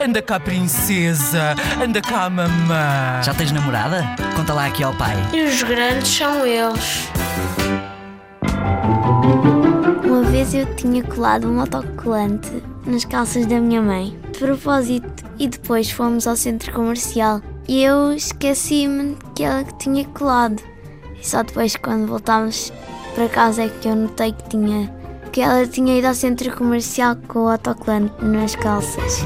Anda cá, princesa. Anda cá, mamã. Já tens namorada? Conta lá aqui ao pai. E os grandes são eles. Uma vez eu tinha colado um autocolante nas calças da minha mãe, de propósito, e depois fomos ao centro comercial e eu esqueci-me que ela tinha colado. E só depois, quando voltámos para casa, é que eu notei que tinha que ela tinha ido ao centro comercial com o autocolante nas calças.